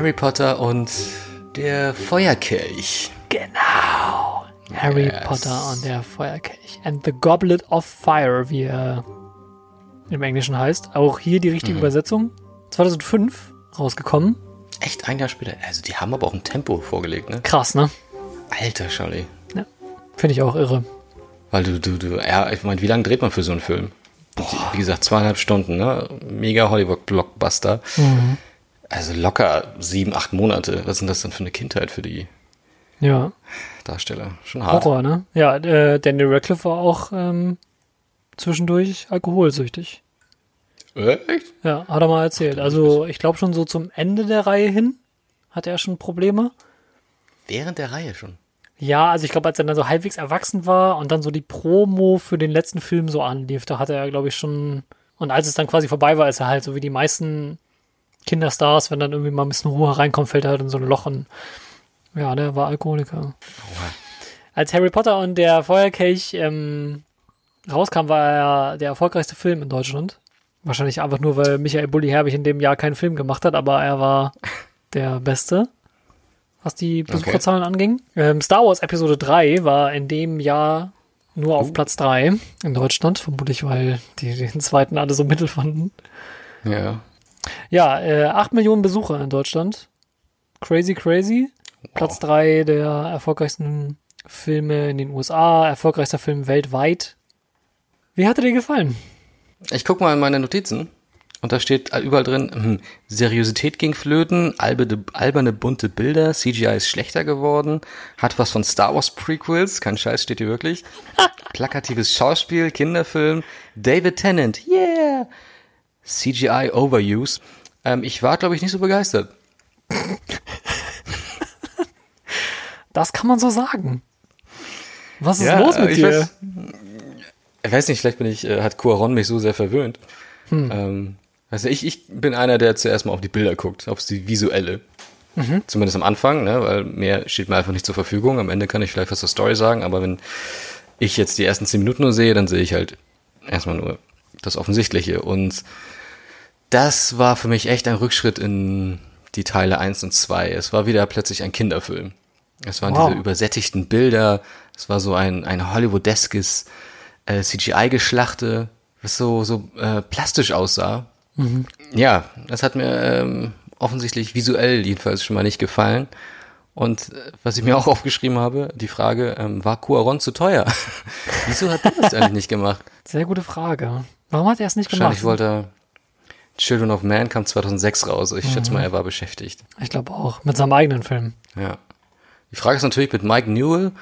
Harry Potter und der Feuerkelch. Genau. Harry Yes. Potter und der Feuerkelch. And the Goblet of Fire, wie er im Englischen heißt. Auch hier die richtige Übersetzung. 2005 rausgekommen. Echt ein Jahr später. Also die haben aber auch ein Tempo vorgelegt, ne? Krass, ne? Alter Scholli. Ja. Finde ich auch irre. Weil du, du, du, ja, ich meine, wie lange dreht man für so einen Film? Wie gesagt, zweieinhalb Stunden, ne? Mega Hollywood-Blockbuster. Also locker sieben, acht Monate. Was sind das denn für eine Kindheit für die Ja. Darsteller? Schon hart. Horror, ne? Ja, äh, Daniel Radcliffe war auch ähm, zwischendurch alkoholsüchtig. Echt? Ja, hat er mal erzählt. Also ich glaube schon so zum Ende der Reihe hin hatte er schon Probleme. Während der Reihe schon. Ja, also ich glaube, als er dann so halbwegs erwachsen war und dann so die Promo für den letzten Film so anlief, da hatte er, glaube ich, schon. Und als es dann quasi vorbei war, ist er halt so wie die meisten Kinderstars, wenn dann irgendwie mal ein bisschen Ruhe reinkommt, fällt er halt in so ein Loch und ja, der war Alkoholiker. Als Harry Potter und der Feuerkelch ähm, rauskam, war er der erfolgreichste Film in Deutschland. Wahrscheinlich einfach nur, weil Michael Bulli Herbig in dem Jahr keinen Film gemacht hat, aber er war der Beste, was die Besucherzahlen anging. Ähm, Star Wars Episode 3 war in dem Jahr nur auf Platz 3 in Deutschland, vermutlich, weil die den zweiten alle so mittel fanden. Ja. Ja, äh, 8 Millionen Besucher in Deutschland. Crazy, crazy. Platz 3 der erfolgreichsten Filme in den USA, erfolgreichster Film weltweit. Wie hat er dir gefallen? Ich guck mal in meine Notizen. Und da steht überall drin, hm, Seriosität ging flöten, alberne, alberne bunte Bilder, CGI ist schlechter geworden, hat was von Star Wars Prequels, kein Scheiß steht hier wirklich, plakatives Schauspiel, Kinderfilm, David Tennant, yeah, CGI Overuse. Ähm, ich war, glaube ich, nicht so begeistert. Das kann man so sagen. Was ist Ja, los mit ich dir? weiß- Ich weiß nicht, vielleicht bin ich, äh, hat Cuaron mich so sehr verwöhnt. Ähm, also ich, ich bin einer, der zuerst mal auf die Bilder guckt, auf die visuelle. Zumindest am Anfang, ne, weil mehr steht mir einfach nicht zur Verfügung. Am Ende kann ich vielleicht was zur Story sagen, aber wenn ich jetzt die ersten zehn Minuten nur sehe, dann sehe ich halt erstmal nur das Offensichtliche. Und das war für mich echt ein Rückschritt in die Teile 1 und 2. Es war wieder plötzlich ein Kinderfilm. Es waren Wow. diese übersättigten Bilder, es war so ein, ein Hollywoodeskes äh, CGI-Geschlachte, was so, so äh, plastisch aussah. Ja, das hat mir ähm, offensichtlich visuell jedenfalls schon mal nicht gefallen. Und äh, was ich mir auch aufgeschrieben habe, die Frage, ähm, war Cuaron zu teuer? Wieso hat er das eigentlich nicht gemacht? Sehr gute Frage. Warum hat er es nicht gemacht? Wahrscheinlich wollte er Children of Man kam 2006 raus. Ich schätze mal, er war beschäftigt. ich glaube auch. Mit seinem eigenen Film. Ja. Die Frage ist natürlich mit Mike Newell,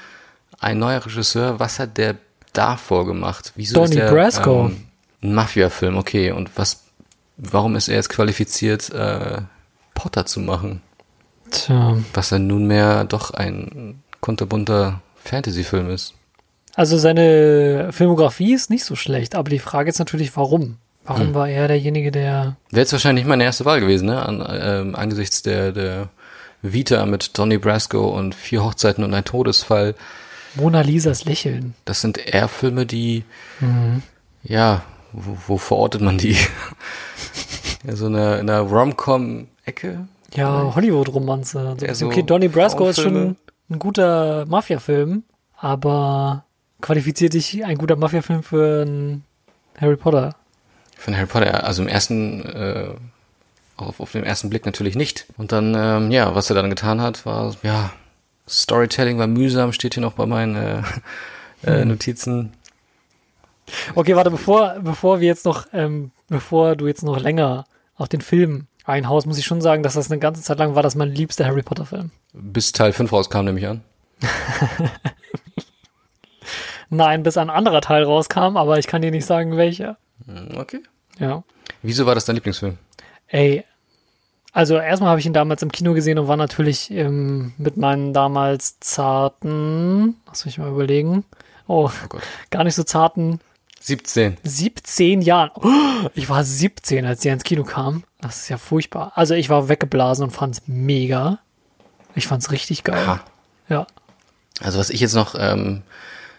ein neuer Regisseur, was hat der davor gemacht? Wieso Donnie ist der, Brasco. Ähm, ein Mafia-Film, okay. Und was, warum ist er jetzt qualifiziert, äh, Potter zu machen? Tja. Was dann nunmehr doch ein kunterbunter Fantasy-Film ist. Also seine Filmografie ist nicht so schlecht, aber die Frage ist natürlich, warum? Warum war er derjenige, der. Wäre jetzt wahrscheinlich meine erste Wahl gewesen, ne? An, ähm, angesichts der, der Vita mit Donnie Brasco und Vier Hochzeiten und ein Todesfall. Mona Lisas Lächeln. Das sind eher Filme, die, ja, wo, wo verortet man die? ja, so eine, in einer Rom-Com-Ecke. Ja, Hollywood-Romanze. So, Ja, so okay, Donnie Brasco ist schon ein guter Mafia-Film, aber qualifiziert dich ein guter Mafia-Film für einen Harry Potter? Von Harry Potter, also im ersten, äh, auf, auf den ersten Blick natürlich nicht. Und dann, ähm, ja, was er dann getan hat, war, ja, Storytelling war mühsam, steht hier noch bei meinen äh, äh, Notizen. Okay, warte, bevor, bevor wir jetzt noch, ähm, bevor du jetzt noch länger auf den Film einhaust, muss ich schon sagen, dass das eine ganze Zeit lang war das mein liebster Harry Potter-Film. Bis Teil 5 rauskam, nehme ich an. Nein, bis ein anderer Teil rauskam, aber ich kann dir nicht sagen, welcher. Hm, Okay. Ja. Wieso war das dein Lieblingsfilm? Ey, also erstmal habe ich ihn damals im Kino gesehen und war natürlich ähm, mit meinen damals zarten, lass mich mal überlegen, oh, Gott. gar nicht so zarten 17. 17 Jahren. Oh, ich war 17, als der ins Kino kam. Das ist ja furchtbar. Also ich war weggeblasen und fand's mega. Ich fand's richtig geil. Aha. Ja. Also was ich jetzt noch, ähm,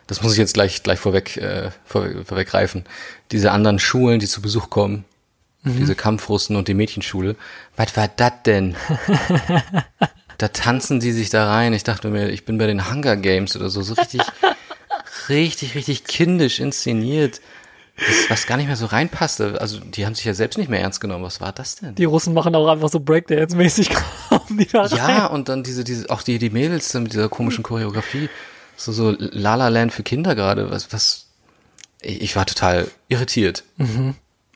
das muss ich jetzt gleich gleich vorweg äh, vor, vorweggreifen. Diese anderen Schulen, die zu Besuch kommen, diese Kampfrussen und die Mädchenschule. Was war das denn? da tanzen die sich da rein. Ich dachte mir, ich bin bei den Hunger Games oder so, so richtig, richtig, richtig kindisch inszeniert. Das, was gar nicht mehr so reinpasste. Also, die haben sich ja selbst nicht mehr ernst genommen. Was war das denn? Die Russen machen auch einfach so Breakdance-mäßig Ja, und dann diese, diese, auch die, die Mädels mit dieser komischen Choreografie. So, so La La Land für Kinder gerade. Was, was, ich war total irritiert.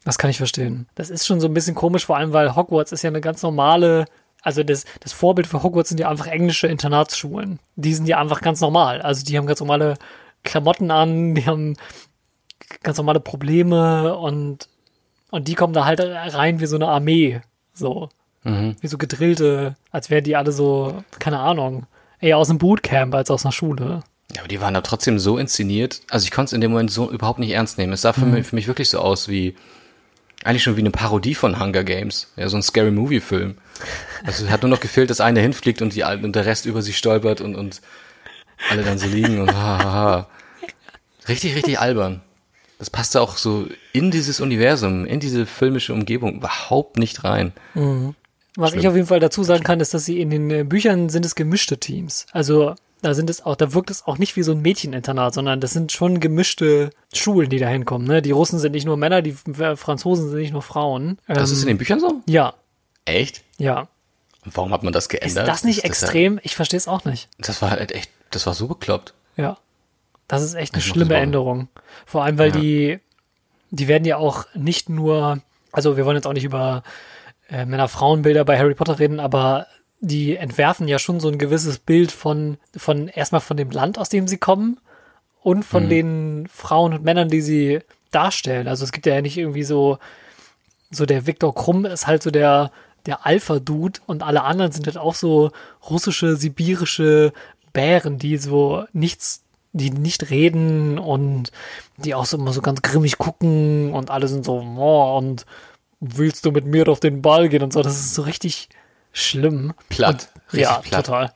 Das kann ich verstehen. Das ist schon so ein bisschen komisch, vor allem, weil Hogwarts ist ja eine ganz normale, also das, das Vorbild für Hogwarts sind ja einfach englische Internatsschulen. Die sind ja einfach ganz normal. Also die haben ganz normale Klamotten an, die haben ganz normale Probleme und, und die kommen da halt rein wie so eine Armee. So. Wie so gedrillte, als wären die alle so, keine Ahnung, eher aus einem Bootcamp als aus einer Schule. Ja, aber die waren da trotzdem so inszeniert. Also ich konnte es in dem Moment so überhaupt nicht ernst nehmen. Es sah für, mich, für mich wirklich so aus wie, eigentlich schon wie eine Parodie von Hunger Games. Ja, so ein Scary Movie Film. Also es hat nur noch gefehlt, dass einer hinfliegt und, die, und der Rest über sie stolpert und, und alle dann so liegen und ha, ha, ha. Richtig, richtig albern. Das passte auch so in dieses Universum, in diese filmische Umgebung überhaupt nicht rein. Was ich Schlimm. auf jeden Fall dazu sagen kann, ist, dass sie in den äh, Büchern sind es gemischte Teams. Also da sind es auch, da wirkt es auch nicht wie so ein Mädcheninternat, sondern das sind schon gemischte Schulen, die da hinkommen. Ne? Die Russen sind nicht nur Männer, die äh, Franzosen sind nicht nur Frauen. Das Ähm, ist in den Büchern so? ja, Echt? ja. Und warum hat man das Ist geändert? das nicht ist ja- extrem? Ich verstehe es auch nicht. Das war halt echt, das war so bekloppt. Ja. Das ist echt eine Ich schlimme das. Änderung. Vor allem, weil Ja. die, die werden ja auch nicht nur, also wir wollen jetzt auch nicht über äh, Männer-Frauen-Bilder bei Harry Potter reden, aber die entwerfen ja schon so ein gewisses Bild von, von erstmal von dem Land, aus dem sie kommen und Mhm. von den Frauen und Männern, die sie darstellen. Also es gibt ja nicht irgendwie so, so der Viktor Krumm ist halt so der, der Alpha-Dude und alle anderen sind halt auch so russische, sibirische Bären, die so nichts, die nicht reden und die auch so immer so ganz grimmig gucken und alle sind so, oh, und willst du mit mir auf den Ball gehen und so. Das ist so richtig schlimm. Platt. Und, ja, platt. total.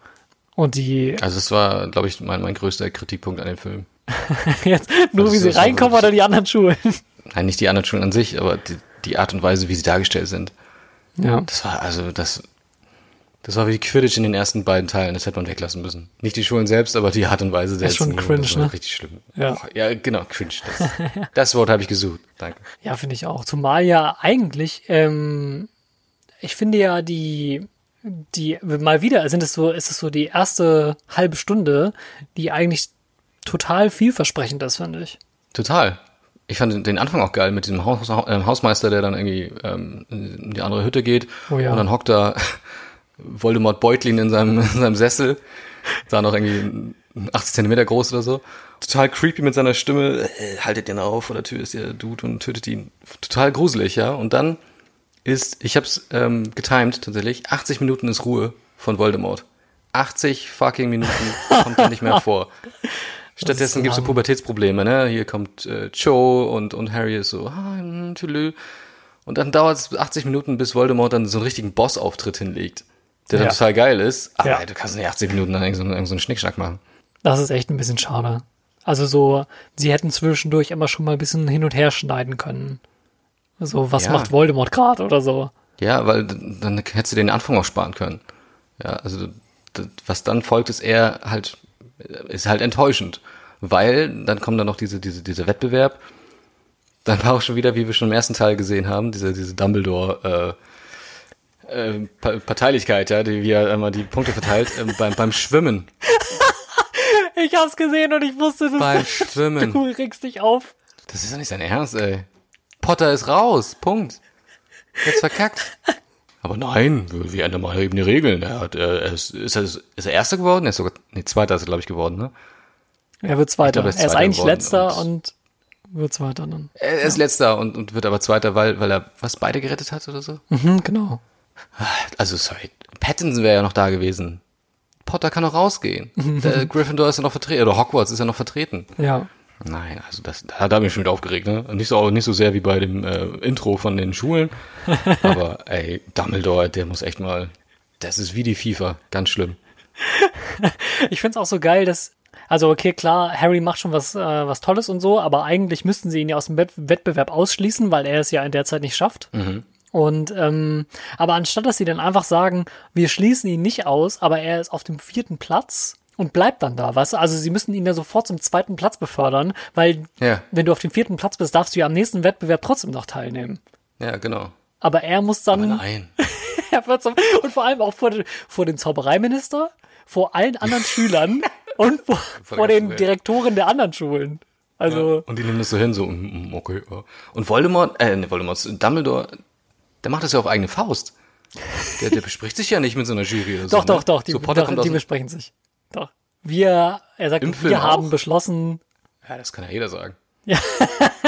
Und die, Also es war, glaube ich, mein, mein größter Kritikpunkt an dem Film. jetzt nur Also wie so sie reinkommen wirklich- oder die anderen Schulen. Nein, nicht die anderen Schulen an sich, aber die, die Art und Weise, wie sie dargestellt sind. Ja. Das war also das. Das war wie Quidditch in den ersten beiden Teilen. Das hätte man weglassen müssen. Nicht die Schulen selbst, aber die Art und Weise der ist schon cringe, das war ne? Richtig schlimm. Ja. Oh, ja, genau, cringe. Das, das Wort habe ich gesucht. Danke. Ja, finde ich auch. Zumal ja eigentlich, ähm, ich finde ja die, die, mal wieder sind es so, ist es so die erste halbe Stunde, die eigentlich total vielversprechend ist, finde ich. Total. Ich fand den Anfang auch geil mit diesem Haus, äh, Hausmeister, der dann irgendwie ähm, in die andere Hütte geht Oh ja. und dann hockt da Voldemort Beutlin in seinem, in seinem Sessel, da noch irgendwie 80 Zentimeter groß oder so. Total creepy mit seiner Stimme, äh, haltet den auf, vor der Tür ist der Dude und tötet ihn. Total gruselig, ja. Und dann ist, ich hab's ähm, getimed tatsächlich, 80 Minuten ist Ruhe von Voldemort. 80 fucking Minuten kommt er nicht mehr vor. Stattdessen gibt's so lang. Pubertätsprobleme, ne? Hier kommt äh, Joe und, und Harry ist so, ah, tschüss. Und dann dauert es 80 Minuten, bis Voldemort dann so einen richtigen Boss-Auftritt hinlegt. Der dann Ja. total geil ist. Aber Ja. ey, du kannst nicht 80 Minuten dann irgend so, irgend so einen Schnickschnack machen. Das ist echt ein bisschen schade. Also so, sie hätten zwischendurch immer schon mal ein bisschen hin und her schneiden können. So, was Ja. macht Voldemort gerade oder so. Ja, weil dann hättest du den Anfang auch sparen können. Ja, also d- was dann folgt, ist eher halt, ist halt enttäuschend. Weil dann kommt dann noch diese, diese, dieser Wettbewerb. Dann war auch schon wieder, wie wir schon im ersten Teil gesehen haben, diese, diese Dumbledore, äh, äh, Pa- Parteilichkeit, ja, die, wie er immer die Punkte verteilt, ähm, beim, beim Schwimmen. Ich hab's gesehen und ich wusste, dass Beim Schwimmen. du regst dich auf. Das ist ja nicht sein Ernst, ey. Potter ist raus. Punkt. Jetzt verkackt. Aber nein, wir ändern mal eben die Regeln. Er, hat, er, ist, ist, er, ist er Erster geworden? Er ist sogar, nee, Zweiter ist er, glaube ich, geworden, ne? Er wird Zweiter. glaub, er ist er ist Zweiter eigentlich Letzter und- und, wird Zweiter dann. Er ist Letzter und, und wird aber Zweiter, weil, weil er was beide gerettet hat oder so? Mhm, genau. Also, sorry. Pattinson wäre ja noch da gewesen. Potter kann noch rausgehen. Der Gryffindor ist ja noch vertreten. Oder Hogwarts ist ja noch vertreten. Ja. Nein, also das, da hat mich schon wieder aufgeregt, ne? Nicht so, nicht so sehr wie bei dem äh, Intro von den Schulen. aber ey, Dumbledore, der muss echt mal. Das ist wie die FIFA, ganz schlimm. Ich find's auch so geil, dass, Also okay, klar, Harry macht schon was, äh, was Tolles und so, aber eigentlich müssten sie ihn ja aus dem Wett Wettbewerb ausschließen, weil er es ja in der Zeit nicht schafft. Und ähm, aber anstatt dass sie dann einfach sagen, wir schließen ihn nicht aus, aber er ist auf dem vierten Platz und bleibt dann da, weißt du? Also sie müssen ihn ja sofort zum zweiten Platz befördern, weil Ja. wenn du auf dem vierten Platz bist, darfst du ja am nächsten Wettbewerb trotzdem noch teilnehmen. Ja, genau. Aber er muss dann Nein. er wird zum, und vor allem auch vor, vor den Zaubereiminister, vor allen anderen Schülern und vor, vor den. Direktoren der anderen Schulen. Also, Und die nehmen das so hin, so, mm, mm, okay. ja. Und Voldemort, äh, ne, Voldemort, Dumbledore, der macht das ja auf eigene Faust. Der, der bespricht sich ja nicht mit so einer Jury oder so. doch, doch, ne? doch, die, so, Potter doch, die dem- besprechen sich. Doch. Wir, er sagt, Im Film wir haben auch? beschlossen, Ja, das kann ja jeder sagen. Ja.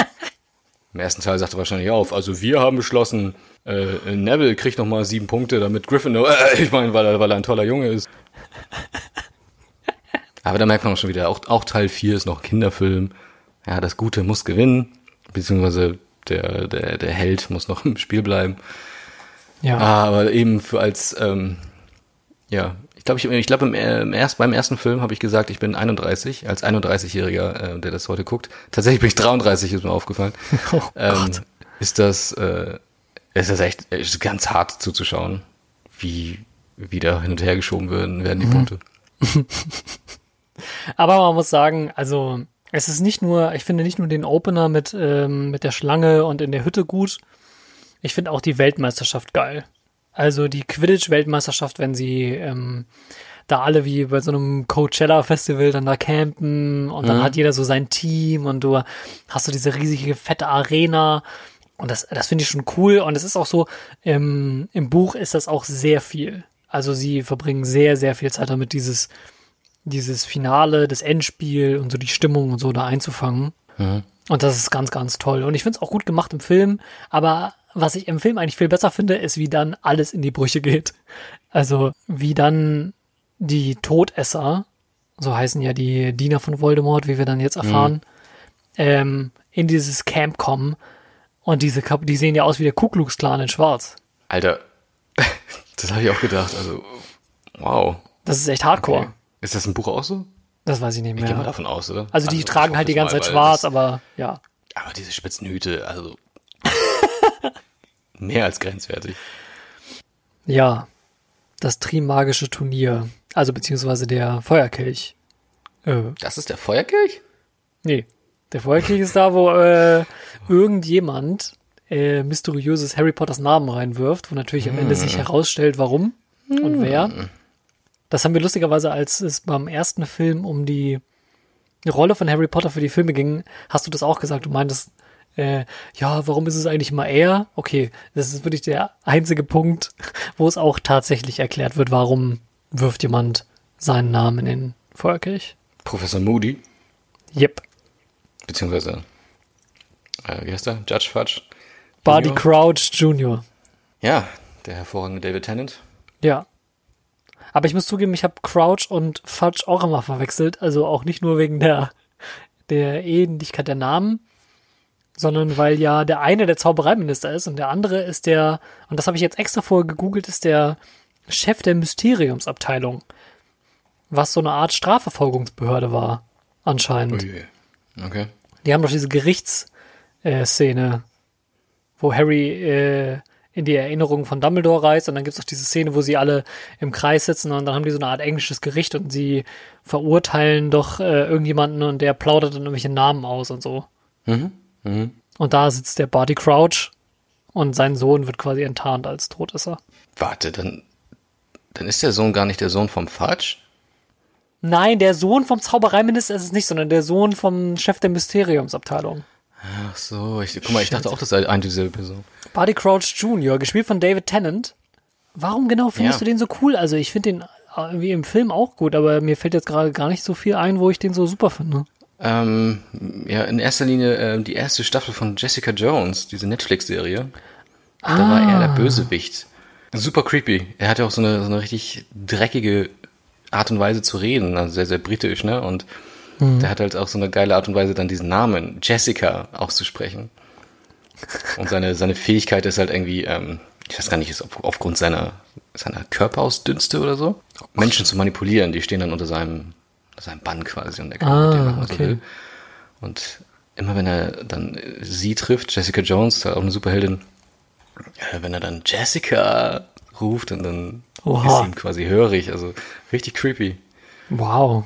Im ersten Teil sagt er wahrscheinlich auf, also wir haben beschlossen, äh, Neville kriegt noch mal sieben Punkte, damit Gryffindor, äh, ich meine, weil er, weil er ein toller Junge ist. Aber da merkt man auch schon wieder, auch, auch Teil 4 ist noch Kinderfilm. Ja, das Gute muss gewinnen, beziehungsweise der, der, der Held muss noch im Spiel bleiben. ja, aber eben für als, ähm, ja, glaube, ich, ich glaube im, äh, im erst, beim ersten Film habe ich gesagt, ich bin 31, als 31-Jähriger, äh, der das heute guckt. Tatsächlich bin ich 33, ist mir aufgefallen. Oh ähm, ist das, äh, ist das echt ist ganz hart zuzuschauen, wie wieder hin und her geschoben werden, werden die Mhm. Punkte. Aber man muss sagen, also es ist nicht nur, ich finde nicht nur den Opener mit, ähm, mit der Schlange und in der Hütte gut, ich finde auch die Weltmeisterschaft geil. Also die Quidditch-Weltmeisterschaft, wenn sie ähm, da alle wie bei so einem Coachella-Festival dann da campen und dann hat jeder so sein Team und du hast so diese riesige fette Arena und das, das finde ich schon cool und es ist auch so, im, im Buch ist das auch sehr viel. Also sie verbringen sehr, sehr viel Zeit damit, dieses dieses Finale, das Endspiel und so die Stimmung und so da einzufangen. Und das ist ganz, ganz toll. Und ich finde es auch gut gemacht im Film, aber was ich im Film eigentlich viel besser finde, ist, wie dann alles in die Brüche geht. Also wie dann die Todesser, so heißen ja die Diener von Voldemort, wie wir dann jetzt erfahren, ähm, in dieses Camp kommen und diese die sehen ja aus wie der Ku Klux Klan in Schwarz. Alter, das habe ich auch gedacht, also, wow. Das ist echt Hardcore. Okay. Ist das im Buch auch so? Das weiß ich nicht Ich gehe mal mehr. davon aus, oder? Also die ich tragen halt die ganze mal, Zeit schwarz, aber ja. Aber diese spitzen Hüte, also mehr als grenzwertig. Ja, das Trimagische Turnier. Also beziehungsweise der Feuerkelch. Äh, Das ist der Feuerkelch? nee, der Feuerkelch ist da, wo äh, irgendjemand äh, mysteriöses Harry Potters Namen reinwirft, wo natürlich am Ende sich herausstellt, warum und wer. Das haben wir lustigerweise, als es beim ersten Film um die Rolle von Harry Potter für die Filme ging, hast du das auch gesagt. Du meintest, äh, ja, warum ist es eigentlich immer er? Okay, das ist wirklich der einzige Punkt, wo es auch tatsächlich erklärt wird, warum wirft jemand seinen Namen in den Feuerkelch. Professor Moody, Yep. beziehungsweise, äh, wie heißt er? Judge Fudge. Barty? Crouch Jr. Ja, der hervorragende David Tennant. Ja. Aber ich muss zugeben, ich habe Crouch und Fudge auch immer verwechselt. Also auch nicht nur wegen der, der Ähnlichkeit der Namen, sondern weil ja der eine der Zaubereiminister ist und der andere ist der, und das habe ich jetzt extra vorher gegoogelt, ist der Chef der Mysteriumsabteilung. Was so eine Art Strafverfolgungsbehörde war, anscheinend. Ui. Okay. Die haben doch diese Gerichtsszene, wo Harry äh, in die Erinnerung von Dumbledore reist und dann gibt es auch diese Szene, wo sie alle im Kreis sitzen und dann haben die so eine Art englisches Gericht und sie verurteilen doch äh, irgendjemanden und der plaudert dann irgendwelche Namen aus und so. Und da sitzt der Barty Crouch und sein Sohn wird quasi enttarnt als Todesser. Warte, dann, dann ist der Sohn gar nicht der Sohn vom Fudge? Nein, der Sohn vom Zaubereiminister ist es nicht, sondern der Sohn vom Chef der Mysteriumsabteilung. Ach so, ich, guck mal, ich dachte auch, das sei eine dieselbe Person. Barty Crouch Jr., gespielt von David Tennant. Warum genau findest Ja. du den so cool? Also ich finde den irgendwie im Film auch gut, aber mir fällt jetzt gerade gar nicht so viel ein, wo ich den so super finde. Ähm, ja, in erster Linie äh, die erste Staffel von Jessica Jones, diese Netflix-Serie. Da war er der Bösewicht. Super creepy. Er hat ja auch so eine, so eine richtig dreckige Art und Weise zu reden, also sehr, sehr britisch, ne? Und der hat halt auch so eine geile Art und Weise, dann diesen Namen Jessica auszusprechen. Und seine, seine Fähigkeit ist halt irgendwie, ähm, ich weiß gar nicht, ist auf, aufgrund seiner, seiner Körperausdünste oder so, Menschen zu manipulieren, die stehen dann unter seinem, sein Bann quasi und er kann Ah, machen, was okay. er will. Und immer wenn er dann äh, sie trifft, Jessica Jones, auch eine Superheldin, äh, wenn er dann Jessica ruft und dann Oha. ist ihm quasi hörig, also richtig creepy. Wow.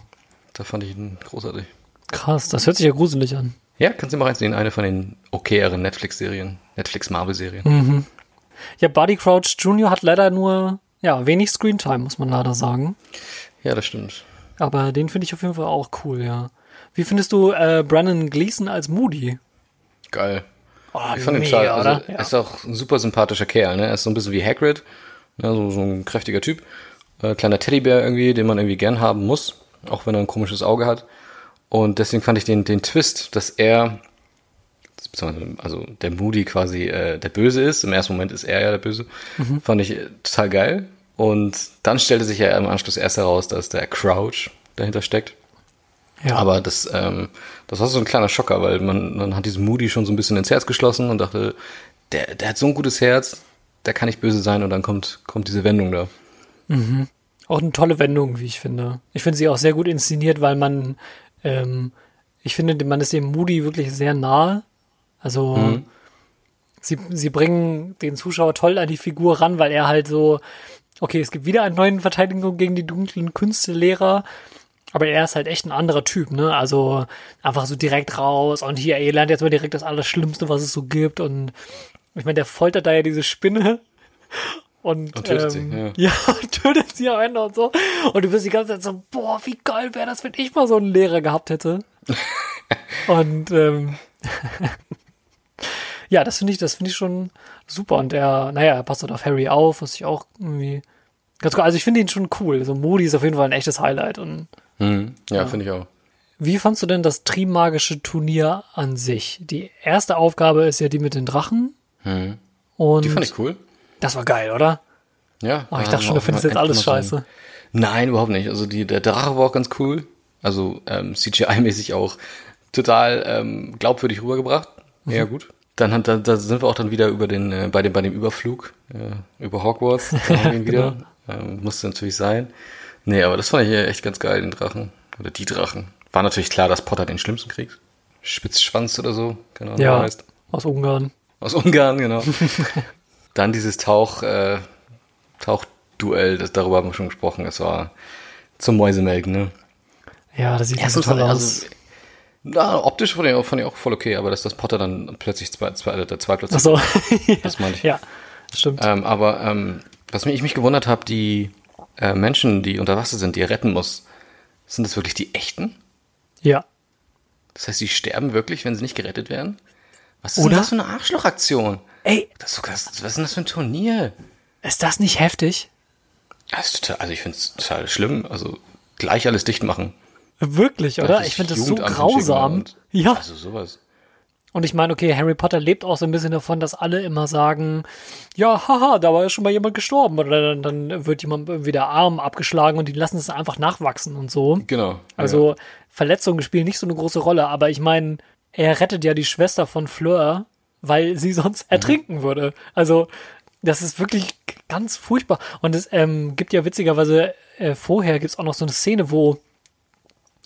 Da fand ich ihn großartig. Krass, das hört sich ja gruselig an. Ja, kannst du mal reinziehen, eine von den okayeren Netflix-Serien, Netflix-Marvel-Serien. Mhm. Ja, Buddy Crouch Jr. hat leider nur, ja, wenig Screentime, muss man leider sagen. Ja, das stimmt. Aber den finde ich auf jeden Fall auch cool, ja. Wie findest du äh, Brandon Gleason als Moody? Geil. Oh, Ich fand ihn mega, toll. Also, oder? Er ist auch ein super sympathischer Kerl, ne? Er ist so ein bisschen wie Hagrid, ne? so, so ein kräftiger Typ. Äh, kleiner Teddybär irgendwie, den man irgendwie gern haben muss, auch wenn er ein komisches Auge hat. Und deswegen fand ich den, den Twist, dass er, also der Moody quasi äh, der Böse ist. Im ersten Moment ist er ja der Böse. Fand ich äh, total geil. Und dann stellte sich ja im Anschluss erst heraus, dass der Crouch dahinter steckt. ja. Aber das, ähm, das war so ein kleiner Schocker, weil man, man hat diesen Moody schon so ein bisschen ins Herz geschlossen und dachte, der, der hat so ein gutes Herz, der kann nicht böse sein und dann kommt, kommt diese Wendung da. Auch eine tolle Wendung, wie ich finde. Ich finde sie auch sehr gut inszeniert, weil man, ähm, ich finde, man ist dem Moody wirklich sehr nahe. Also Mhm. sie, sie bringen den Zuschauer toll an die Figur ran, weil er halt so, okay, es gibt wieder einen neuen Verteidigung gegen die dunklen Künstelehrer, aber er ist halt echt ein anderer Typ, ne? Also einfach so direkt raus und hier, ihr lernt jetzt mal direkt das Allerschlimmste, was es so gibt und ich meine, der foltert da ja diese Spinne und, Und tötet ähm, sie, ja, und tötet sie am Ende und so. Und du wirst die ganze Zeit so, boah, wie geil wäre das, wenn ich mal so einen Lehrer gehabt hätte. und ähm, ja, das finde ich, das finde ich schon super. Und er, naja, er passt halt auf Harry auf, was ich auch irgendwie ganz cool. Also ich finde ihn schon cool. So Moody ist auf jeden Fall ein echtes Highlight. Und Mhm. Ja, finde ich auch. wie fandst du denn das Trimagische Turnier an sich? Die erste Aufgabe ist ja die mit den Drachen. Mhm. Und Die fand ich cool. Das war geil, oder? Ja. Oh, ich da dachte schon, du findest jetzt alles scheiße. ein- Nein, überhaupt nicht. Also die, der Drache war auch ganz cool. Also ähm, CGI-mäßig auch total ähm, glaubwürdig rübergebracht. Mhm. Ja, gut. Dann hat, da, da sind wir auch dann wieder über den, äh, bei dem, bei dem Überflug, äh, über Hogwarts. Ihn wieder. ähm, musste natürlich sein. Nee, aber das fand ich echt ganz geil, den Drachen. Oder die Drachen. War natürlich klar, dass Potter den schlimmsten kriegt. Spitzschwanz oder so, keine Ahnung, Ja, heißt. aus Ungarn. Aus Ungarn, genau. Dann dieses Tauch, äh, Tauchduell, das, darüber haben wir schon gesprochen. Es war zum Mäusemelken, ne? Ja, das sieht ja so toll mal, aus. also, na, optisch fand ich, auch, fand ich auch voll okay, aber dass das Potter dann plötzlich zwei, zwei, der zwei Plätze, Ach so. das meinte ich. ja, stimmt. Ähm, aber ähm, was mich, ich mich gewundert habe, die äh, Menschen, die unter Wasser sind, die er retten muss, sind das wirklich die echten? Ja. Das heißt, die sterben wirklich, wenn sie nicht gerettet werden? Was ist Oder? denn das für eine Arschlochaktion? Ey, Das sogar, was ist denn das für ein Turnier? ist das nicht heftig? Das total, also ich finde es total schlimm. Also gleich alles dicht machen. Wirklich, oder? Ich finde das so grausam. Ja. Also sowas. Und ich meine, okay, Harry Potter lebt auch so ein bisschen davon, dass alle immer sagen, ja, haha, da war ja schon mal jemand gestorben. Oder dann, dann wird jemand irgendwie der Arm abgeschlagen und die lassen es einfach nachwachsen und so. Genau. Also Verletzungen spielen nicht so eine große Rolle, aber ich meine, er rettet ja die Schwester von Fleur, weil sie sonst ertrinken würde. Also das ist wirklich ganz furchtbar. Und es ähm, gibt ja witzigerweise äh, vorher gibt's auch noch so eine Szene, wo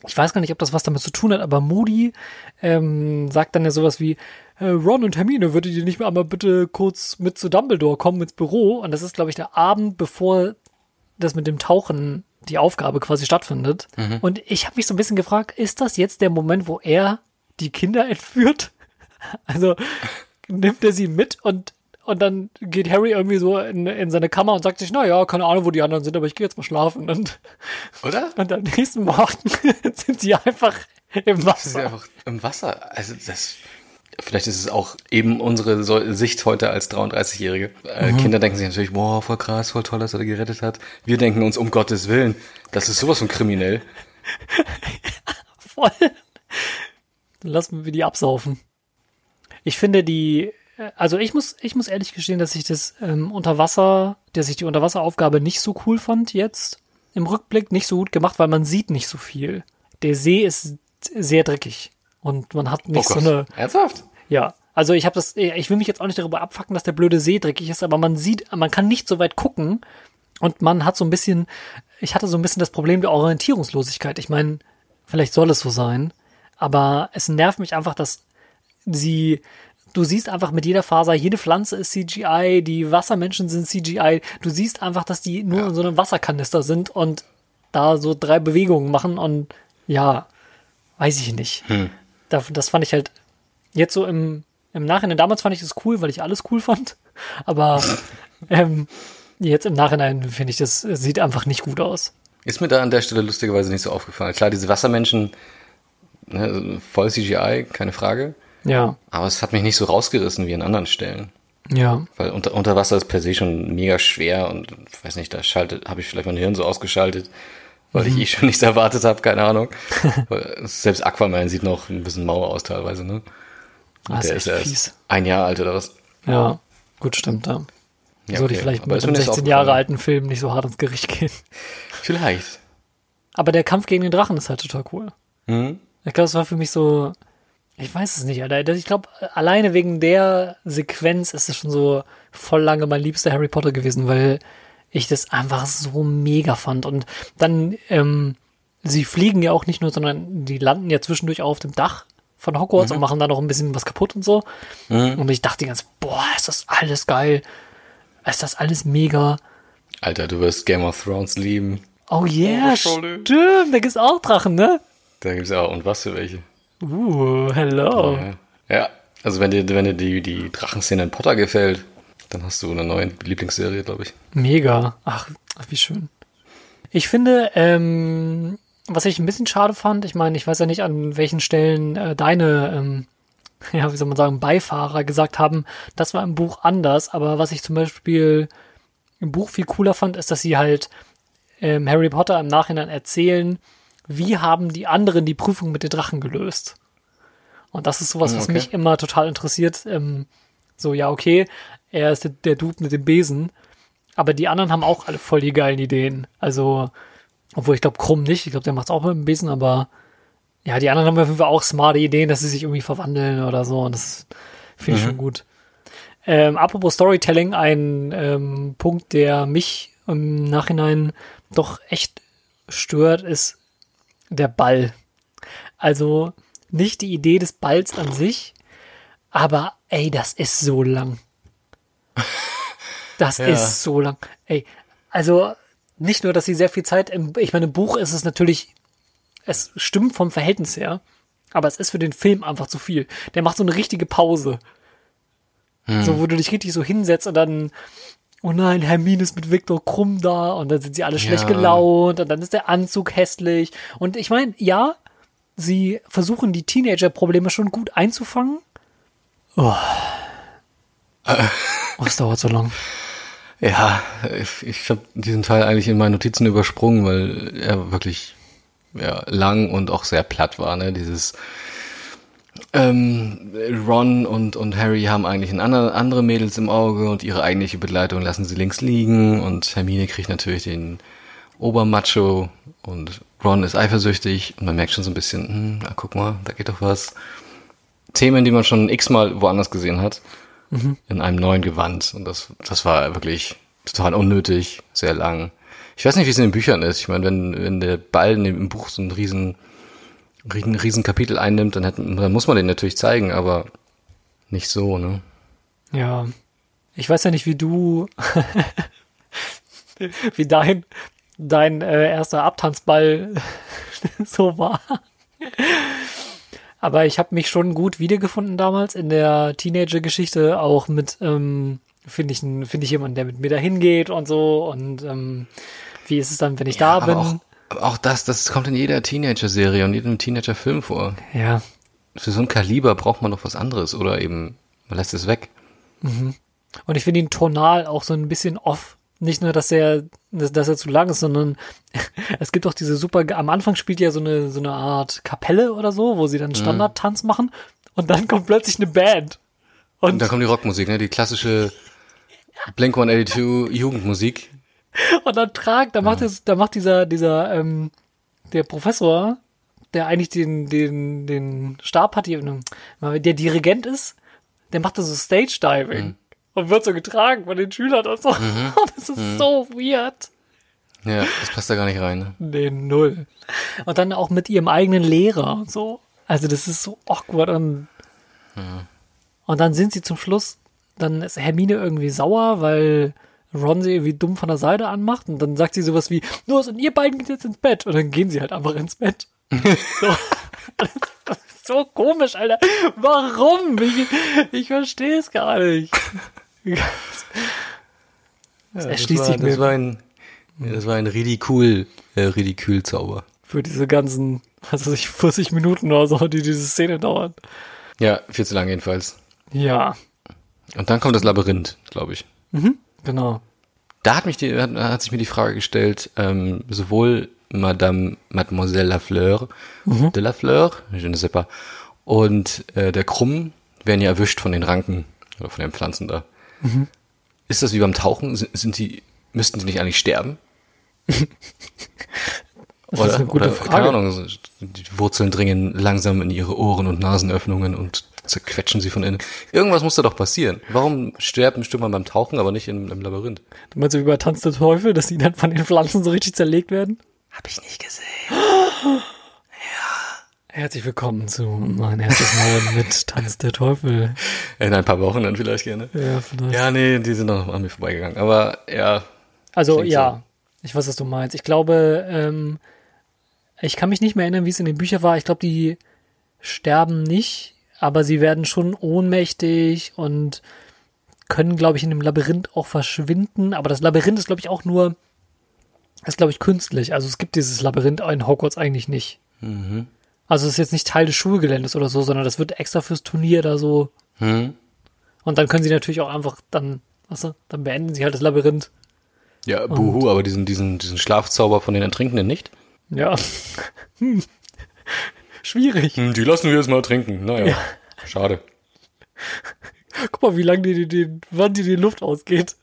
ich weiß gar nicht, ob das was damit zu tun hat, aber Moody ähm, sagt dann ja sowas wie, äh, Ron und Hermine, würdet ihr nicht mal einmal bitte kurz mit zu Dumbledore kommen, ins Büro? Und das ist, glaube ich, der Abend, bevor das mit dem Tauchen die Aufgabe quasi stattfindet. Und ich habe mich so ein bisschen gefragt, ist das jetzt der Moment, wo er die Kinder entführt? Also nimmt er sie mit und und dann geht Harry irgendwie so in, in seine Kammer und sagt sich, na ja, keine Ahnung, wo die anderen sind, aber ich gehe jetzt mal schlafen. Und, Oder? und am nächsten Morgen sind sie einfach im Das ist ja Wasser. einfach im Wasser. Also das. Vielleicht ist es auch eben unsere so Sicht heute als 33-Jährige. Äh, Mhm. Kinder denken sich natürlich, boah, voll krass, voll toll, dass er gerettet hat. Wir denken uns, um Gottes Willen, das ist sowas von kriminell. Voll. Dann lassen wir die absaufen. Ich finde die, äh, also ich muss, ich muss ehrlich gestehen, dass ich das ähm, Unterwasser, dass ich die Unterwasseraufgabe nicht so cool fand jetzt im Rückblick, nicht so gut gemacht, weil man sieht nicht so viel. Der See ist sehr dreckig und man hat nicht so eine, Ernsthaft? ja. Also ich habe das, ich will mich jetzt auch nicht darüber abfacken, dass der blöde See dreckig ist, aber man sieht, man kann nicht so weit gucken und man hat so ein bisschen, ich hatte so ein bisschen das Problem der Orientierungslosigkeit. Ich meine, Vielleicht soll es so sein. Aber es nervt mich einfach, dass sie, du siehst einfach mit jeder Faser, jede Pflanze ist CGI, die Wassermenschen sind CGI. Du siehst einfach, dass die nur Ja. in so einem Wasserkanister sind und da so drei Bewegungen machen und ja, weiß ich nicht. Da, das fand ich halt jetzt so im, im Nachhinein. Damals fand ich das cool, weil ich alles cool fand. Aber ähm, jetzt im Nachhinein finde ich, das sieht einfach nicht gut aus. Ist mir da an der Stelle lustigerweise nicht so aufgefallen. Klar, diese Wassermenschen, ne, voll CGI, keine Frage. Ja, Aber es hat mich nicht so rausgerissen wie an anderen Stellen. ja. Weil unter, unter Wasser ist per se schon mega schwer und ich weiß nicht, da schaltet, habe ich vielleicht mein Hirn so ausgeschaltet, weil Mhm. ich eh schon nichts erwartet habe, keine Ahnung. Selbst Aquaman sieht noch ein bisschen mau aus teilweise, ne? Das ist der echt ist erst fies. ein Jahr alt oder was? Ja, gut, stimmt. Ja. Ja, Sollte ich vielleicht Aber mit ist einem nicht 16 aufgefallen. Jahre alten Film nicht so hart ins Gericht gehen. Vielleicht. Aber der Kampf gegen den Drachen ist halt total cool. Hm? Ich glaube, es war für mich so, ich weiß es nicht, Alter. Ich glaube, alleine wegen der Sequenz ist es schon so voll lange mein liebster Harry Potter gewesen, weil ich das einfach so mega fand. Und dann, ähm, sie fliegen ja auch nicht nur, sondern die landen ja zwischendurch auch auf dem Dach von Hogwarts und machen da noch ein bisschen was kaputt und so. Und ich dachte ganz, boah, ist das alles geil. Ist das alles mega. Alter, du wirst Game of Thrones lieben. Oh yeah, Oh, stimmt, da gibt's auch Drachen, ne? Da gibt's auch, und was für welche. Uh, hello. Ja. ja, also wenn dir, wenn dir die, die Drachenszene in Potter gefällt, dann hast du eine neue Lieblingsserie, glaube ich. Mega. Ach, wie schön. Ich finde, ähm, was ich ein bisschen schade fand, ich meine, ich weiß ja nicht, an welchen Stellen äh, deine, ähm, ja, wie soll man sagen, Beifahrer gesagt haben, das war im Buch anders, aber was ich zum Beispiel im Buch viel cooler fand, ist, dass sie halt ähm, Harry Potter im Nachhinein erzählen, wie haben die anderen die Prüfung mit den Drachen gelöst. Und das ist sowas, was Okay. mich immer total interessiert. Ähm, so, ja, okay, er ist der, der Dude mit dem Besen, aber die anderen haben auch alle voll die geilen Ideen. Also, obwohl ich glaube, Krumm nicht. Ich glaube, der macht's auch mit dem Besen, aber ja, die anderen haben auf jeden Fall auch smarte Ideen, dass sie sich irgendwie verwandeln oder so. Und das finde ich schon gut. Ähm, apropos Storytelling, ein ähm, Punkt, der mich im Nachhinein doch echt stört, ist der Ball. Also nicht die Idee des Balls an sich, aber ey, das ist so lang. Das Ja. ist so lang. Ey, also nicht nur, dass sie sehr viel Zeit im, ich meine, im Buch ist es natürlich, es stimmt vom Verhältnis her, aber es ist für den Film einfach zu viel. Der macht so eine richtige Pause. So, wo du dich richtig so hinsetzt und dann, oh nein, Hermine ist mit Viktor Krumm da und dann sind sie alle schlecht Ja. gelaunt und dann ist der Anzug hässlich. Und ich meine, ja, sie versuchen die Teenager-Probleme schon gut einzufangen. Oh. oh, es dauert so lang. Ja, ich, ich habe diesen Teil eigentlich in meinen Notizen übersprungen, weil er wirklich ja, lang und auch sehr platt war. Ne? Dieses ähm, Ron und, und Harry haben eigentlich ein andere, andere Mädels im Auge und ihre eigentliche Begleitung lassen sie links liegen und Hermine kriegt natürlich den Obermacho und Ron ist eifersüchtig und man merkt schon so ein bisschen, hm, na, guck mal, da geht doch was. Themen, die man schon x-mal woanders gesehen hat, in einem neuen Gewand. Und das, das war wirklich total unnötig, sehr lang. Ich weiß nicht, wie es in den Büchern ist. Ich meine, wenn, wenn der Ball in dem, im Buch so ein riesen, riesen, riesen Kapitel einnimmt, dann, hätten, dann muss man den natürlich zeigen, aber nicht so, ne? Ja. Ich weiß ja nicht, wie du, wie dein, dein äh, erster Abtanzball so war. Aber ich habe mich schon gut wiedergefunden damals in der Teenager-Geschichte, auch mit, ähm, finde ich, ein- finde ich jemanden, der mit mir dahin geht und so. Und ähm, wie ist es dann, wenn ich da aber bin? Auch, aber auch das, das kommt in jeder Teenager-Serie und jedem Teenager-Film vor. Ja, Für so ein Kaliber braucht man doch was anderes oder eben man lässt es weg. Und ich finde ihn tonal auch so ein bisschen off. Nicht nur, dass er, dass, dass er zu lang ist, sondern es gibt auch diese super, am Anfang spielt ja so eine, so eine Art Kapelle oder so, wo sie dann Standardtanz machen und dann kommt plötzlich eine Band. Und Und, dann kommt die Rockmusik, ne? Die klassische Blink 182 Jugendmusik. Und dann tragt, da macht es, da macht dieser, dieser, ähm, der Professor, der eigentlich den, den, den Stab hat, der Dirigent ist, der macht da so Stage Diving und wird so getragen von den Schülern und so. Und das ist so weird. Ja, das passt da gar nicht rein. Ne? Nee, null. Und dann auch mit ihrem eigenen Lehrer und so. Also das ist so awkward und, und dann sind sie zum Schluss, dann ist Hermine irgendwie sauer, weil Ron sie irgendwie dumm von der Seite anmacht und dann sagt sie sowas wie, los und ihr beiden geht jetzt ins Bett und dann gehen sie halt einfach ins Bett. so. Das ist so komisch, Alter. Warum? Ich, ich verstehe es gar nicht. Das Ja, erschließt das war, sich mir das war ein, das war ein Ridikül, äh, Ridikül-Zauber. für diese ganzen, was weiß ich, 40 Minuten oder so, die diese Szene dauern. Ja, viel zu lang jedenfalls. Ja, Und dann kommt das Labyrinth, glaube ich. Genau. Da hat mich die, hat, hat sich mir die Frage gestellt, ähm, sowohl Madame Mademoiselle Lafleur, de Lafleur, je ne sais pas, und äh, der Krumm werden ja erwischt von den Ranken oder von den Pflanzen da. Ist das wie beim Tauchen? Sind, sind die, müssten die nicht eigentlich sterben? Das ist eine gute Frage. keine Ahnung, die Wurzeln dringen langsam in ihre Ohren und Nasenöffnungen und zerquetschen sie von innen. Irgendwas muss da doch passieren. Warum sterben Stürmer beim Tauchen, aber nicht im, im Labyrinth? Du meinst so wie bei Tanz der Teufel, dass die dann von den Pflanzen so richtig zerlegt werden? Hab ich nicht gesehen. Herzlich willkommen zu mein erstes Mal mit Tanz der Teufel. In ein paar Wochen dann vielleicht gerne. Ja, vielleicht. Ja, nee, die sind noch an mir vorbeigegangen. Aber ja, Also ja, ich weiß, was du meinst. Ich glaube, ähm, ich kann mich nicht mehr erinnern, wie es in den Büchern war. Ich glaube, die sterben nicht, aber sie werden schon ohnmächtig und können, glaube ich, in dem Labyrinth auch verschwinden. Aber das Labyrinth ist, glaube ich, auch nur, ist, glaube ich, künstlich. Also es gibt dieses Labyrinth in Hogwarts eigentlich nicht. Also es ist jetzt nicht Teil des Schulgeländes oder so, sondern das wird extra fürs Turnier da so. hm? Und dann können sie natürlich auch einfach dann, weißt du, dann beenden sie halt das Labyrinth. ja, buhu, aber diesen, diesen, diesen Schlafzauber von den Ertrinkenden nicht. Ja. Schwierig. Hm, die lassen wir jetzt mal trinken. Naja, schade. Guck mal, wie lange die, die, die, wann die, die Luft ausgeht.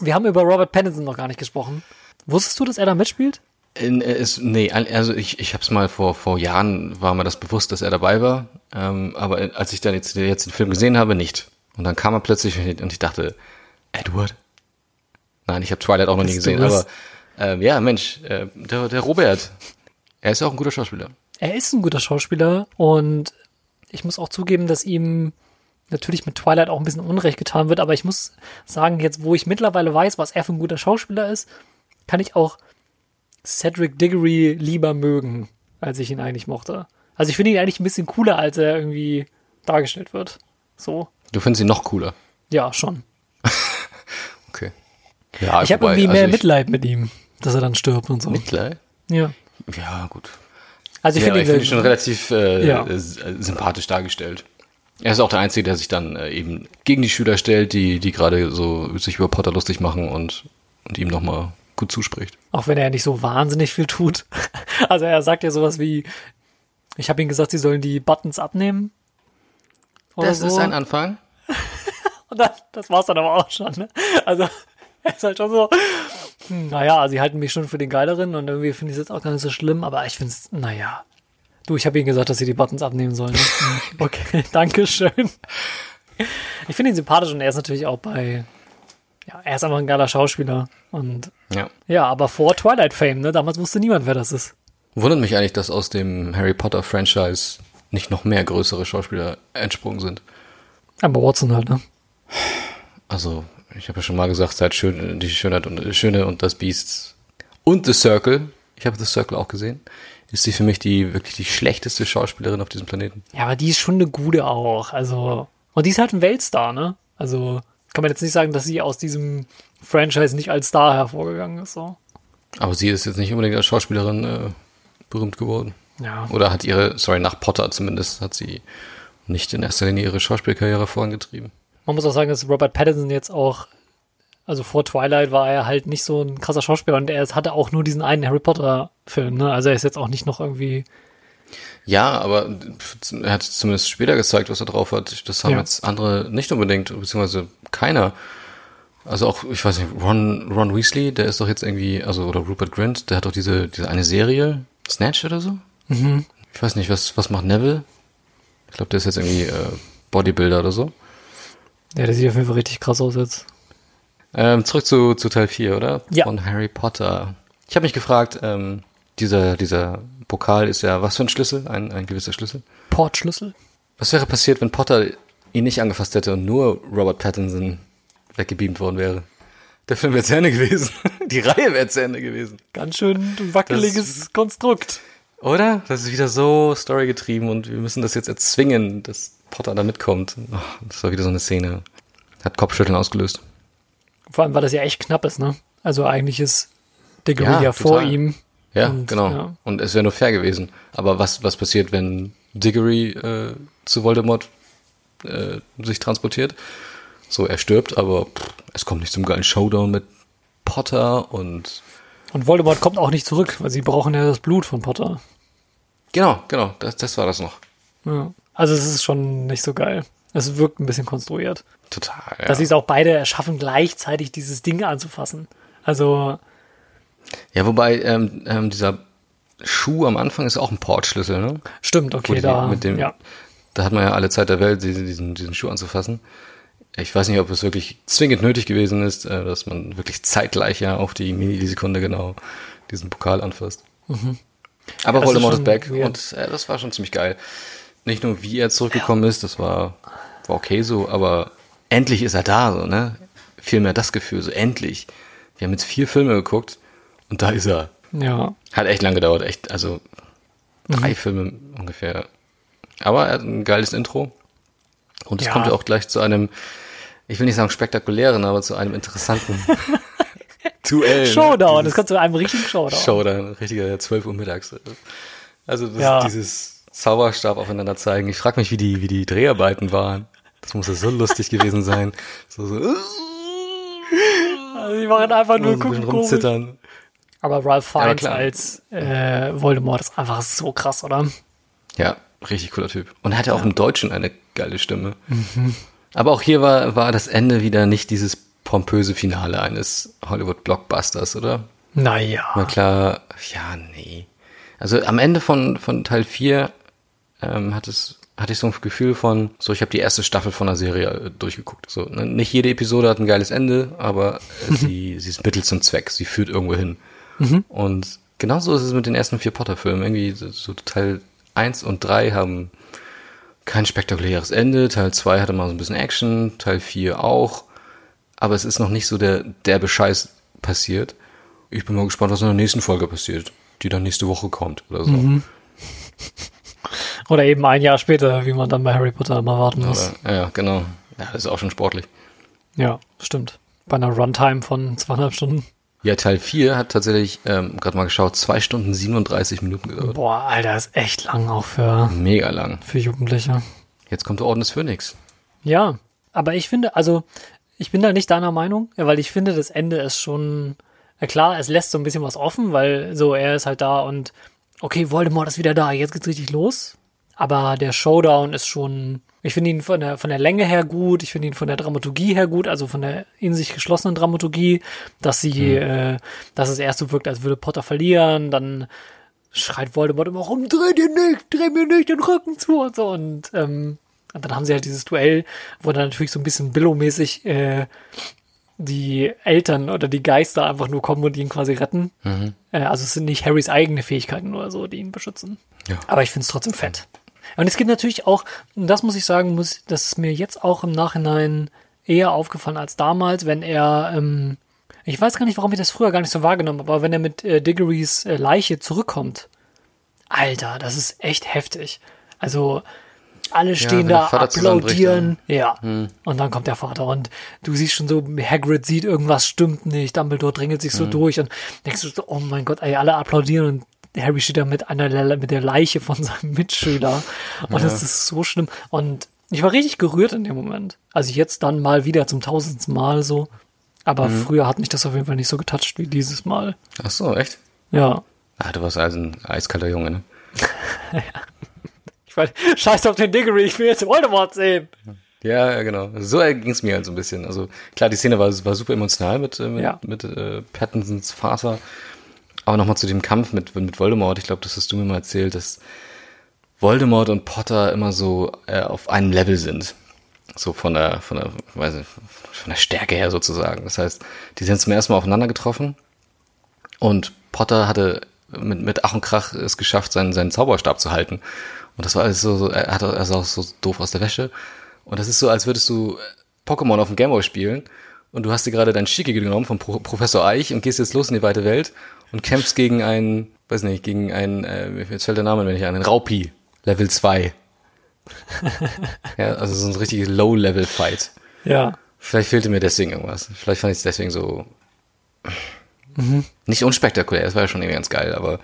Wir haben über Robert Pattinson noch gar nicht gesprochen. Wusstest du, dass er da mitspielt? In, äh, ist, nee, also ich, ich habe es mal vor, vor Jahren, war mir das bewusst, dass er dabei war. Ähm, aber als ich dann jetzt, jetzt den Film gesehen habe, nicht. Und dann kam er plötzlich und ich dachte, Edward? Nein, ich habe Twilight auch noch nie gesehen. es? Aber ähm, ja, Mensch, äh, der, der Robert, er ist ja auch ein guter Schauspieler. Er ist ein guter Schauspieler und ich muss auch zugeben, dass ihm natürlich mit Twilight auch ein bisschen Unrecht getan wird, aber ich muss sagen, jetzt wo ich mittlerweile weiß, was er für ein guter Schauspieler ist, kann ich auch Cedric Diggory lieber mögen, als ich ihn eigentlich mochte. Also ich finde ihn eigentlich ein bisschen cooler, als er irgendwie dargestellt wird. So, Du findest ihn noch cooler. ja, schon. Okay. Ja, Ich habe irgendwie also mehr ich- Mitleid mit ihm, dass er dann stirbt und so. Mitleid? Ja. Ja, gut. Also ich ja, finde ihn finde ihn schon relativ äh, Ja. äh, sympathisch dargestellt. Er ist auch der Einzige, der sich dann äh, eben gegen die Schüler stellt, die, die gerade so sich über Potter lustig machen und, und ihm nochmal gut zuspricht. Auch wenn er ja nicht so wahnsinnig viel tut. Also er sagt ja sowas wie, ich habe ihnen gesagt, sie sollen die Buttons abnehmen. Oder so. Anfang. Und dann, das war's dann aber auch schon. Ne? Also er ist halt schon so, naja, sie halten mich schon für den Geileren und irgendwie finde ich es jetzt auch gar nicht so schlimm, aber ich finde es, naja. Du, ich habe ihnen gesagt, dass sie die Buttons abnehmen sollen. Ne? Hm, okay, danke schön. Ich finde ihn sympathisch und er ist natürlich auch bei, ja, er ist einfach ein geiler Schauspieler. Und Ja. ja, aber vor Twilight Fame, ne? Damals wusste niemand, wer das ist. Wundert mich eigentlich, dass aus dem Harry Potter Franchise nicht noch mehr größere Schauspieler entsprungen sind. Aber Watson halt, ne? Also, ich habe ja schon mal gesagt, seit Schön, die Schönheit und Schöne und das Biest und The Circle, ich habe The Circle auch gesehen, ist sie für mich die wirklich die schlechteste Schauspielerin auf diesem Planeten. Ja, aber die ist schon eine gute auch. Also, und die ist halt ein Weltstar, ne? Also, kann man jetzt nicht sagen, dass sie aus diesem Franchise nicht als Star hervorgegangen ist, so. Aber sie ist jetzt nicht unbedingt als Schauspielerin äh, berühmt geworden. Ja. Oder hat ihre, sorry, nach Potter zumindest, hat sie nicht in erster Linie ihre Schauspielkarriere vorangetrieben. Man muss auch sagen, dass Robert Pattinson jetzt auch, also vor Twilight war er halt nicht so ein krasser Schauspieler und er hatte auch nur diesen einen Harry Potter Film, ne? Also er ist jetzt auch nicht noch irgendwie, Ja, aber er hat zumindest später gezeigt, was er drauf hat. Das haben Ja. jetzt andere nicht unbedingt, beziehungsweise keiner. Also auch, ich weiß nicht, Ron, Ron Weasley, der ist doch jetzt irgendwie, also, oder Rupert Grint, der hat doch diese, diese eine Serie, Snatch oder so? Mhm. Ich weiß nicht, was, was macht Neville? Ich glaube, der ist jetzt irgendwie äh, Bodybuilder oder so. Ja, der sieht auf jeden Fall richtig krass aus jetzt. Ähm, zurück zu, zu Teil 4, oder? Ja. Von Harry Potter. Ich habe mich gefragt, ähm, dieser, dieser Pokal ist ja was für ein Schlüssel? Ein, ein gewisser Schlüssel? Portschlüssel. Was wäre passiert, wenn Potter ihn nicht angefasst hätte und nur Robert Pattinson weggebeamt worden wäre? Der Film wäre zu Ende gewesen. Die Reihe wäre zu Ende gewesen. Ganz schön wackeliges Das- Konstrukt. Oder? Das ist wieder so storygetrieben und wir müssen das jetzt erzwingen, dass Potter da mitkommt. Ach, das war wieder so eine Szene. Hat Kopfschütteln ausgelöst. Vor allem, weil das ja echt knapp ist, ne? Also eigentlich ist Diggory Ja, ja, vor ihm. Ja, Und, genau. ja. Und es wäre nur fair gewesen. Aber was, was passiert, wenn Diggory äh, zu Voldemort äh, sich transportiert? So, er stirbt, aber pff, es kommt nicht zum geilen Showdown mit Potter und Und Voldemort kommt auch nicht zurück, weil sie brauchen ja das Blut von Potter. genau, genau, das, das war das noch. Ja. Also es ist schon nicht so geil. Es wirkt ein bisschen konstruiert. Total. Ja. Dass sie es auch beide schaffen, gleichzeitig dieses Ding anzufassen. Also, ja, wobei ähm, ähm, dieser Schuh am Anfang ist auch ein Portschlüssel, ne? stimmt, okay, die da, mit dem, ja. da hat man ja alle Zeit der Welt, diesen, diesen, Schuh anzufassen. Ich weiß nicht, ob es wirklich zwingend nötig gewesen ist, äh, dass man wirklich zeitgleich ja auf die Millisekunde genau diesen Pokal anfasst. Aber Mhm. das ist Voldemort ist, back weird. und äh, das war schon ziemlich geil. Nicht nur wie er zurückgekommen ist, das war, war okay so, aber endlich ist er da, so, ne? Vielmehr das Gefühl, so endlich. Wir haben jetzt vier Filme geguckt und da ist er. Ja, Hat echt lang gedauert, echt, also drei Filme ungefähr. Aber er hat ein geiles Intro. Und es Ja. kommt ja auch gleich zu einem, ich will nicht sagen spektakulären, aber zu einem interessanten Duell. ne? Showdown, das kommt zu einem richtigen Showdown. Showdown, richtiger 12 Uhr mittags. Also das, Ja. dieses Zauberstab aufeinander zeigen. Ich frage mich, wie die, wie die Dreharbeiten waren. Das muss ja so lustig gewesen sein. So, so, Also die machen einfach nur so gucken komisch. rumzittern. Aber Ralph Ja, Fiennes klar. als äh, Voldemort ist einfach so krass, oder? Ja, richtig cooler Typ. Und er hatte auch im Deutschen eine geile Stimme. Aber auch hier war, war das Ende wieder nicht dieses pompöse Finale eines Hollywood-Blockbusters, oder? Naja. Na klar, ja, nee. Also am Ende von, von Teil 4 ähm, hat es, hatte ich so ein Gefühl von, so ich habe die erste Staffel von der Serie äh, durchgeguckt. So, ne? Nicht jede Episode hat ein geiles Ende, aber äh, sie, sie ist Mittel zum Zweck, sie führt irgendwo hin. Und genauso ist es mit den ersten vier Potter-Filmen. Irgendwie so, Teil 1 und 3 haben kein spektakuläres Ende, Teil 2 hatte mal so ein bisschen Action, Teil 4 auch, aber es ist noch nicht so der, der Bescheiß passiert. Ich bin mal gespannt, was in der nächsten Folge passiert, die dann nächste Woche kommt oder so. Oder eben ein Jahr später, wie man dann bei Harry Potter immer warten muss. Oder, ja, genau. Ja, das ist auch schon sportlich. Ja, stimmt. Bei einer Runtime von zweieinhalb Stunden. Ja, Teil 4 hat tatsächlich, ähm, gerade mal geschaut, zwei Stunden 37 Minuten gedauert. Boah, Alter, ist echt lang auch für, Mega lang. für Jugendliche. Jetzt kommt der Orden des Phönix. Ja, aber ich finde, also, ich bin da nicht deiner Meinung, weil ich finde, das Ende ist schon, ja klar, es lässt so ein bisschen was offen, weil so, er ist halt da und, okay, Voldemort ist wieder da, jetzt geht's richtig los. Aber der Showdown ist schon, ich finde ihn von der, von der Länge her gut, ich finde ihn von der Dramaturgie her gut, also von der in sich geschlossenen Dramaturgie, dass sie, äh, dass es erst so wirkt, als würde Potter verlieren, dann schreit Voldemort immer rum, dreh dir nicht, dreh mir nicht den Rücken zu und so und, ähm, und dann haben sie halt dieses Duell, wo dann natürlich so ein bisschen Billow-mäßig äh, die Eltern oder die Geister einfach nur kommen und ihn quasi retten. Äh, also es sind nicht Harrys eigene Fähigkeiten oder so, die ihn beschützen. Ja. Aber ich finde es trotzdem fett. Und es gibt natürlich auch, und das muss ich sagen, muss, das ist mir jetzt auch im Nachhinein eher aufgefallen als damals, wenn er, ähm, ich weiß gar nicht, warum ich das früher gar nicht so wahrgenommen habe, aber wenn er mit äh, Diggorys äh, Leiche zurückkommt, Alter, das ist echt heftig. Also alle stehen der da, applaudieren, ja. Und dann kommt der Vater und du siehst schon so, Hagrid sieht, irgendwas stimmt nicht, Dumbledore drängelt sich so durch und denkst du so, oh mein Gott, ey, alle applaudieren und Harry steht da mit einer mit der Leiche von seinem Mitschüler und das ist so schlimm und ich war richtig gerührt in dem Moment. Also jetzt dann mal wieder zum tausendsten Mal so, aber früher hat mich das auf jeden Fall nicht so getoucht wie dieses Mal. Ach so, echt? Ja. Ah, du warst also ein eiskalter Junge, ne? Ich weiß, scheiß auf den Diggory, ich will jetzt Voldemort sehen. Ja, ja, genau. So ging es mir halt so ein bisschen. Also klar, die Szene war, war super emotional mit, äh, mit, Ja. mit äh, Pattinsons Vater. Aber nochmal zu dem Kampf mit, mit Voldemort. Ich glaube, das hast du mir mal erzählt, dass Voldemort und Potter immer so äh, auf einem Level sind. So von der, von der, weiß nicht, von der Stärke her sozusagen. Das heißt, die sind zum ersten Mal aufeinander getroffen und Potter hatte mit, mit Ach und Krach es geschafft, seinen, seinen Zauberstab zu halten. Und das war alles so, so er hat er sah auch so doof aus der Wäsche. Und das ist so, als würdest du Pokémon auf dem Gameboy spielen und du hast dir gerade dein Schicke genommen von Pro Professor Eich und gehst jetzt los in die weite Welt und kämpfst gegen einen, weiß nicht, gegen einen, äh, jetzt fällt der Name ich an, einen Raupi, Level 2. ja, also so ein richtiges Low-Level-Fight. Ja. Vielleicht fehlte mir deswegen irgendwas. Vielleicht fand ich es deswegen so mhm. nicht unspektakulär. Es war ja schon irgendwie ganz geil, aber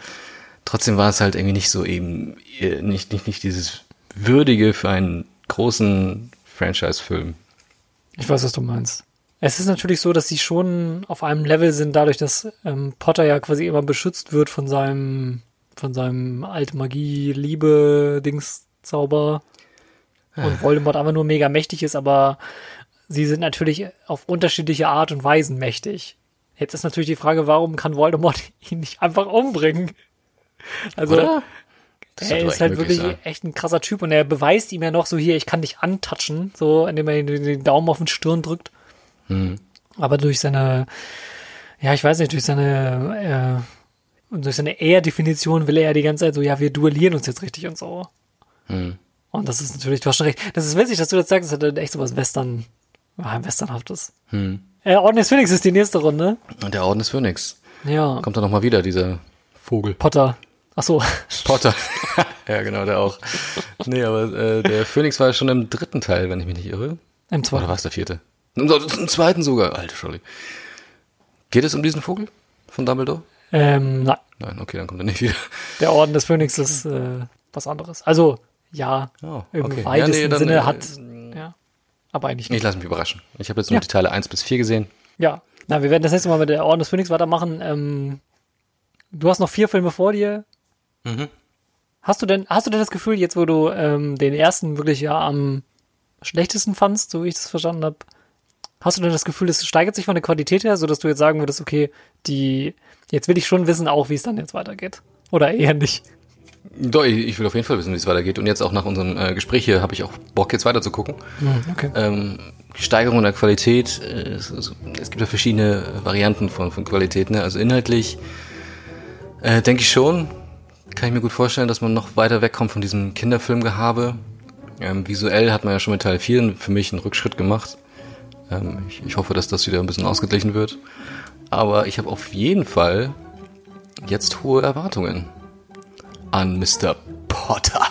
trotzdem war es halt irgendwie nicht so eben äh, nicht nicht nicht dieses würdige für einen großen Franchise-Film. Ich weiß, was du meinst. Es ist natürlich so, dass sie schon auf einem Level sind, dadurch, dass ähm, Potter ja quasi immer beschützt wird von seinem von seinem alte Magie Liebe Dings Zauber und Voldemort einfach nur mega mächtig ist, aber sie sind natürlich auf unterschiedliche Art und Weisen mächtig. Jetzt ist natürlich die Frage, warum kann Voldemort ihn nicht einfach umbringen? Also, Oder? er ist halt wirklich sein. echt ein krasser Typ und er beweist ihm ja noch so hier, ich kann dich antatschen, so, indem er den Daumen auf den Stirn drückt. Hm. Aber durch seine, ja, ich weiß nicht, durch seine, äh, durch seine Ehr-Definition will er ja die ganze Zeit so, ja, wir duellieren uns jetzt richtig und so. Hm. Und das ist natürlich, du hast schon recht. Das ist witzig, dass du das sagst, das hat echt so was Western, ja, Westernhaftes. Hm. Äh, Orden des Phönix ist die nächste Runde. Und der Orden des Phönix. Ja. Kommt da nochmal wieder, dieser Vogel. Potter. Ach so. Potter. ja, genau, der auch. Nee, aber äh, der Phönix war ja schon im dritten Teil, wenn ich mich nicht irre. Im zweiten. Oder war es der vierte? Im, Im zweiten sogar. Alter, Scholli. Geht es um diesen Vogel von Dumbledore? Ähm, nein. Nein, okay, dann kommt er nicht wieder. Der Orden des Phönix ist äh, was anderes. Also, ja, oh, im okay. weitesten ja, nee, dann, Sinne äh, hat, ja, aber eigentlich nicht. Ich lasse mich überraschen. Ich habe jetzt nur ja. die Teile 1 bis 4 gesehen. Ja, na, wir werden das nächste Mal mit der Orden des Phönix weitermachen. Ähm, du hast noch vier Filme vor dir. Mhm. Hast du denn, hast du denn das Gefühl, jetzt wo du ähm, den ersten wirklich ja am schlechtesten fandst, so wie ich das verstanden habe, hast du denn das Gefühl, es steigert sich von der Qualität her, sodass du jetzt sagen würdest, okay, die, jetzt will ich schon wissen auch, wie es dann jetzt weitergeht? Oder eher nicht? Doch, ich will auf jeden Fall wissen, wie es weitergeht. Und jetzt auch nach unserem äh, Gespräch hier habe ich auch Bock, jetzt weiter zu gucken. Hm, okay. Ähm, Steigerung der Qualität, äh, es, es, gibt ja verschiedene Varianten von, von Qualität. Ne? Also inhaltlich äh, denke ich schon, kann ich mir gut vorstellen, dass man noch weiter wegkommt von diesem Kinderfilmgehabe. Ähm, visuell hat man ja schon mit Teil 4 für mich einen Rückschritt gemacht. Ähm, ich, ich hoffe, dass das wieder ein bisschen ausgeglichen wird. Aber ich habe auf jeden Fall jetzt hohe Erwartungen an Mr. Potter.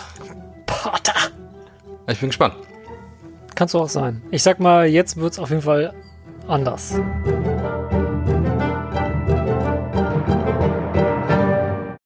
Potter. Ich bin gespannt. Kannst du auch sein. Ich sag mal, jetzt wird's auf jeden Fall anders.